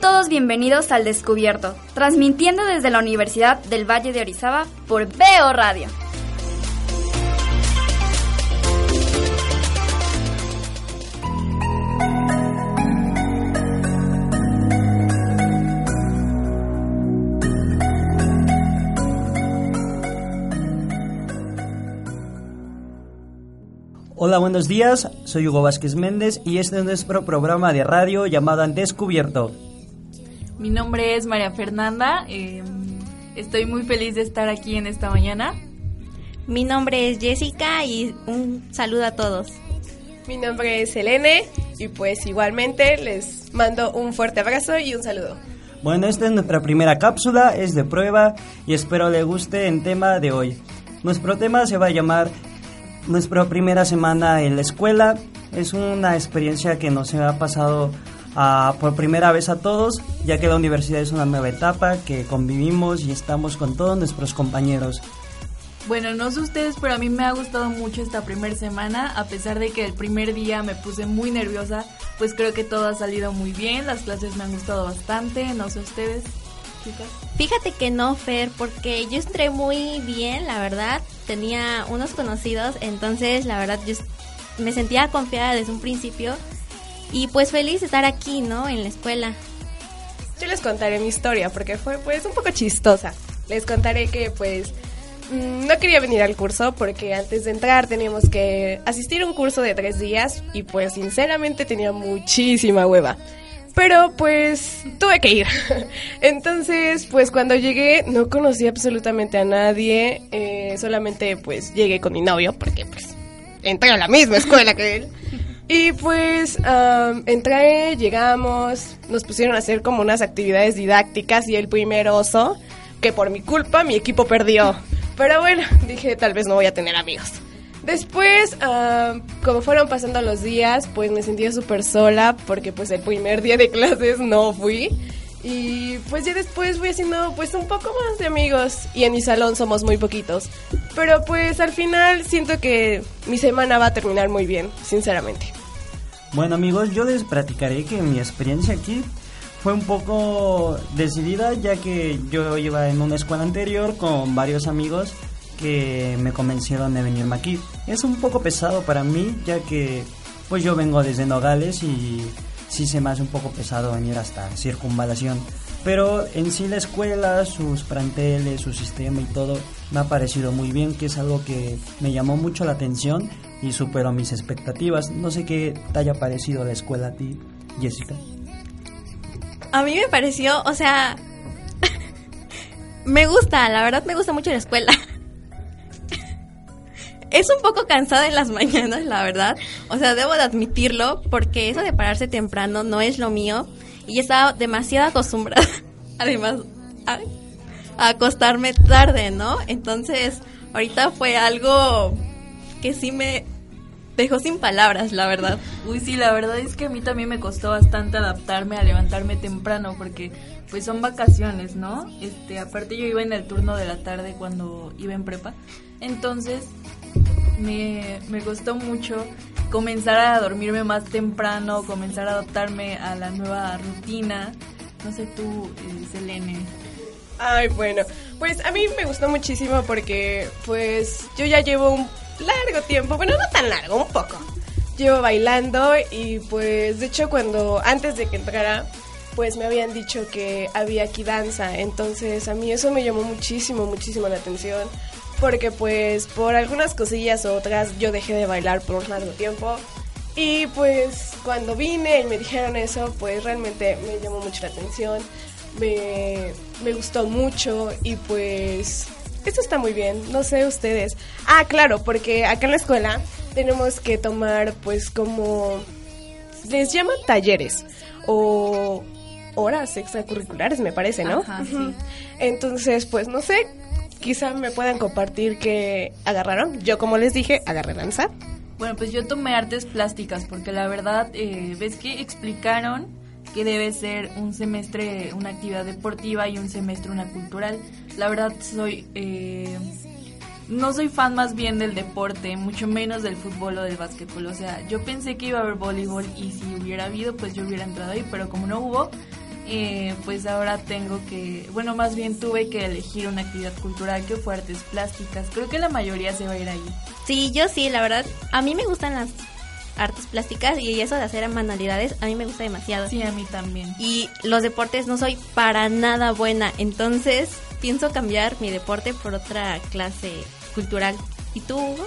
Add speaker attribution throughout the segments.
Speaker 1: Todos bienvenidos al Descubierto, transmitiendo desde la Universidad del Valle de Orizaba por Veo Radio.
Speaker 2: Hola, buenos días. Soy Hugo Vázquez Méndez y este es nuestro programa de radio llamado Descubierto.
Speaker 3: Mi nombre es María Fernanda. Eh, estoy muy feliz de estar aquí en esta mañana.
Speaker 4: Mi nombre es Jessica y un saludo a todos.
Speaker 5: Mi nombre es Selene y pues igualmente les mando un fuerte abrazo y un saludo.
Speaker 2: Bueno, esta es nuestra primera cápsula, es de prueba y espero le guste el tema de hoy. Nuestro tema se va a llamar nuestra primera semana en la escuela. Es una experiencia que nos ha pasado ah, por primera vez a todos, ya que la universidad es una nueva etapa que convivimos y estamos con todos nuestros compañeros.
Speaker 3: Bueno, no sé ustedes, pero a mí me ha gustado mucho esta primera semana, a pesar de que el primer día me puse muy nerviosa, pues creo que todo ha salido muy bien, las clases me han gustado bastante, no sé ustedes.
Speaker 4: Fíjate que no, Fer, porque yo entré muy bien, la verdad. Tenía unos conocidos, entonces la verdad yo me sentía confiada desde un principio y pues feliz de estar aquí, ¿no? En la escuela.
Speaker 5: Yo les contaré mi historia porque fue pues un poco chistosa. Les contaré que pues mm, no quería venir al curso porque antes de entrar teníamos que asistir a un curso de tres días y pues sinceramente tenía muchísima hueva pero pues tuve que ir. Entonces, pues cuando llegué no conocí absolutamente a nadie, eh, solamente pues llegué con mi novio porque pues entré a la misma escuela que él. Y pues entré, llegamos, nos pusieron a hacer como unas actividades didácticas y el primer oso, que por mi culpa mi equipo perdió. Pero bueno, dije tal vez no voy a tener amigos. Después, uh, como fueron pasando los días, pues me sentía súper sola porque pues el primer día de clases no fui. Y pues ya después fui haciendo pues un poco más de amigos y en mi salón somos muy poquitos. Pero pues al final siento que mi semana va a terminar muy bien, sinceramente.
Speaker 2: Bueno amigos, yo les platicaré que mi experiencia aquí fue un poco decidida ya que yo iba en una escuela anterior con varios amigos que me convencieron de venirme aquí. Es un poco pesado para mí, ya que pues yo vengo desde Nogales y sí se me hace un poco pesado venir hasta Circunvalación. Pero en sí la escuela, sus planteles, su sistema y todo me ha parecido muy bien, que es algo que me llamó mucho la atención y superó mis expectativas. No sé qué te haya parecido la escuela a ti, Jessica.
Speaker 4: A mí me pareció, o sea, me gusta, la verdad me gusta mucho la escuela. Es un poco cansada en las mañanas, la verdad. O sea, debo de admitirlo, porque eso de pararse temprano no es lo mío. Y estaba demasiado acostumbrada, además, a, acostarme tarde, ¿no? Entonces, ahorita fue algo que sí me dejó sin palabras, la verdad.
Speaker 3: Uy, sí, la verdad es que a mí también me costó bastante adaptarme a levantarme temprano, porque pues son vacaciones, ¿no? Este, aparte yo iba en el turno de la tarde cuando iba en prepa. Entonces, me, me costó mucho comenzar a dormirme más temprano, comenzar a adaptarme a la nueva rutina. No sé tú, eh, Selene.
Speaker 5: Ay, bueno, pues a mí me gustó muchísimo porque pues yo ya llevo un largo tiempo, bueno, no tan largo, un poco. Llevo bailando y pues de hecho cuando antes de que entrara pues me habían dicho que había aquí danza, entonces a mí eso me llamó muchísimo, muchísimo la atención porque pues por algunas cosillas u otras yo dejé de bailar por un largo tiempo. Y pues cuando vine y me dijeron eso, pues realmente me llamó mucho la atención, me, me gustó mucho y pues eso está muy bien, no sé ustedes. Ah, claro, porque acá en la escuela tenemos que tomar pues como les llaman talleres o horas extracurriculares, me parece, ¿no?
Speaker 3: Ajá, sí.
Speaker 5: Entonces, pues no sé, quizá me puedan compartir que agarraron. Yo, como les dije, agarré danza.
Speaker 3: Bueno, pues yo tomé artes plásticas porque la verdad, eh, ves que explicaron que debe ser un semestre una actividad deportiva y un semestre una cultural. La verdad soy... eh, no soy fan más bien del deporte, mucho menos del fútbol o del básquetbol. O sea, yo pensé que iba a haber voleibol y si hubiera habido, pues yo hubiera entrado ahí, pero como no hubo, eh, pues ahora tengo que, bueno, más bien tuve que elegir una actividad cultural que fue artes plásticas. Creo que la mayoría se va a ir ahí.
Speaker 4: Sí, yo sí, la verdad. A mí me gustan las artes plásticas y eso de hacer manualidades, a mí me gusta demasiado.
Speaker 3: Sí, a mí también.
Speaker 4: Y los deportes no soy para nada buena, entonces pienso cambiar mi deporte por otra clase cultural. ¿Y tú, Hugo?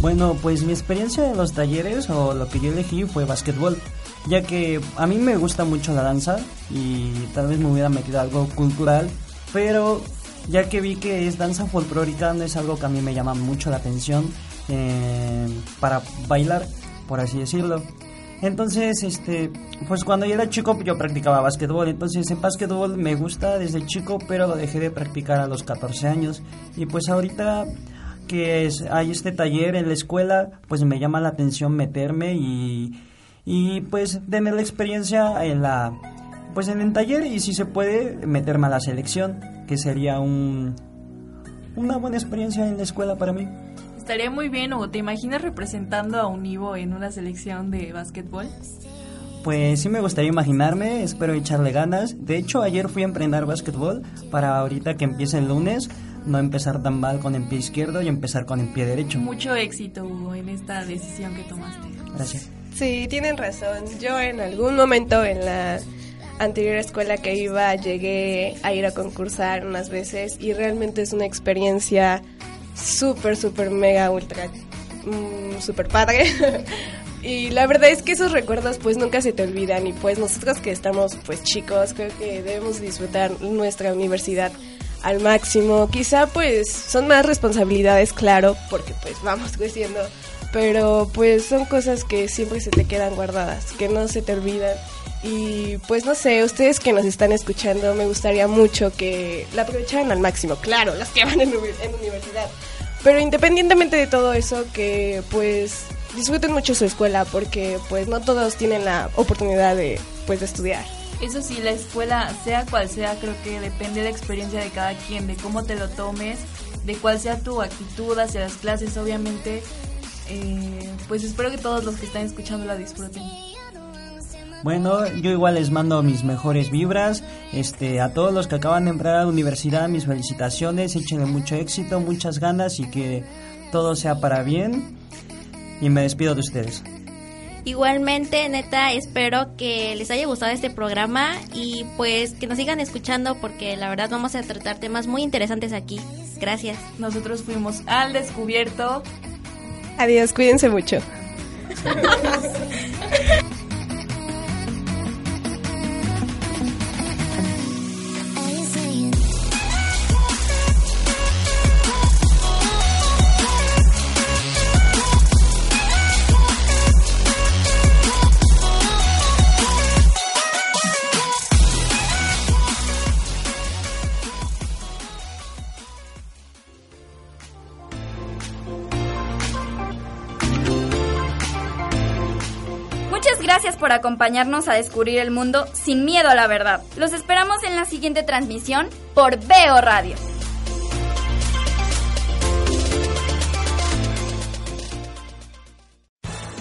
Speaker 2: Bueno, pues mi experiencia en los talleres o lo que yo elegí fue básquetbol, ya que a mí me gusta mucho la danza y tal vez me hubiera metido algo cultural, pero ya que vi que es danza folclórica no es algo que a mí me llama mucho la atención eh, para bailar, por así decirlo. Entonces, este, pues cuando yo era chico yo practicaba básquetbol, entonces en básquetbol me gusta desde chico, pero lo dejé de practicar a los 14 años y pues ahorita que es, hay este taller en la escuela, pues me llama la atención meterme y, y pues tener la experiencia en la pues en el taller y si se puede meterme a la selección, que sería un una buena experiencia en la escuela para mí.
Speaker 3: Estaría muy bien, o te imaginas representando a un Ivo en una selección de básquetbol.
Speaker 2: Pues sí me gustaría imaginarme, espero echarle ganas. De hecho, ayer fui a emprender básquetbol para ahorita que empiece el lunes, no empezar tan mal con el pie izquierdo y empezar con el pie derecho.
Speaker 3: Mucho éxito, Hugo, en esta decisión que tomaste.
Speaker 2: Gracias.
Speaker 5: Sí, tienen razón. Yo en algún momento en la anterior escuela que iba llegué a ir a concursar unas veces y realmente es una experiencia súper, súper, mega, ultra, mm, súper padre. y la verdad es que esos recuerdos pues nunca se te olvidan y pues nosotros que estamos pues chicos creo que debemos disfrutar nuestra universidad al máximo. Quizá pues son más responsabilidades, claro, porque pues vamos creciendo, pero pues son cosas que siempre se te quedan guardadas, que no se te olvidan. Y pues no sé, ustedes que nos están escuchando, me gustaría mucho que la aprovecharan al máximo, claro, las que van en, en universidad. Pero independientemente de todo eso, que pues disfruten mucho su escuela, porque pues no todos tienen la oportunidad de pues de estudiar.
Speaker 3: Eso sí, la escuela, sea cual sea, creo que depende de la experiencia de cada quien, de cómo te lo tomes, de cuál sea tu actitud hacia las clases, obviamente. eh, pues espero que todos los que están escuchando la disfruten.
Speaker 2: Bueno, yo igual les mando mis mejores vibras. Este, a todos los que acaban de entrar a la universidad, mis felicitaciones, échenle mucho éxito, muchas ganas y que todo sea para bien. Y me despido de ustedes.
Speaker 4: Igualmente, neta, espero que les haya gustado este programa y pues que nos sigan escuchando porque la verdad vamos a tratar temas muy interesantes aquí. Gracias.
Speaker 3: Nosotros fuimos al descubierto.
Speaker 5: Adiós, cuídense mucho.
Speaker 1: gracias por acompañarnos a descubrir el mundo sin miedo a la verdad. Los esperamos en la siguiente transmisión por Veo Radio.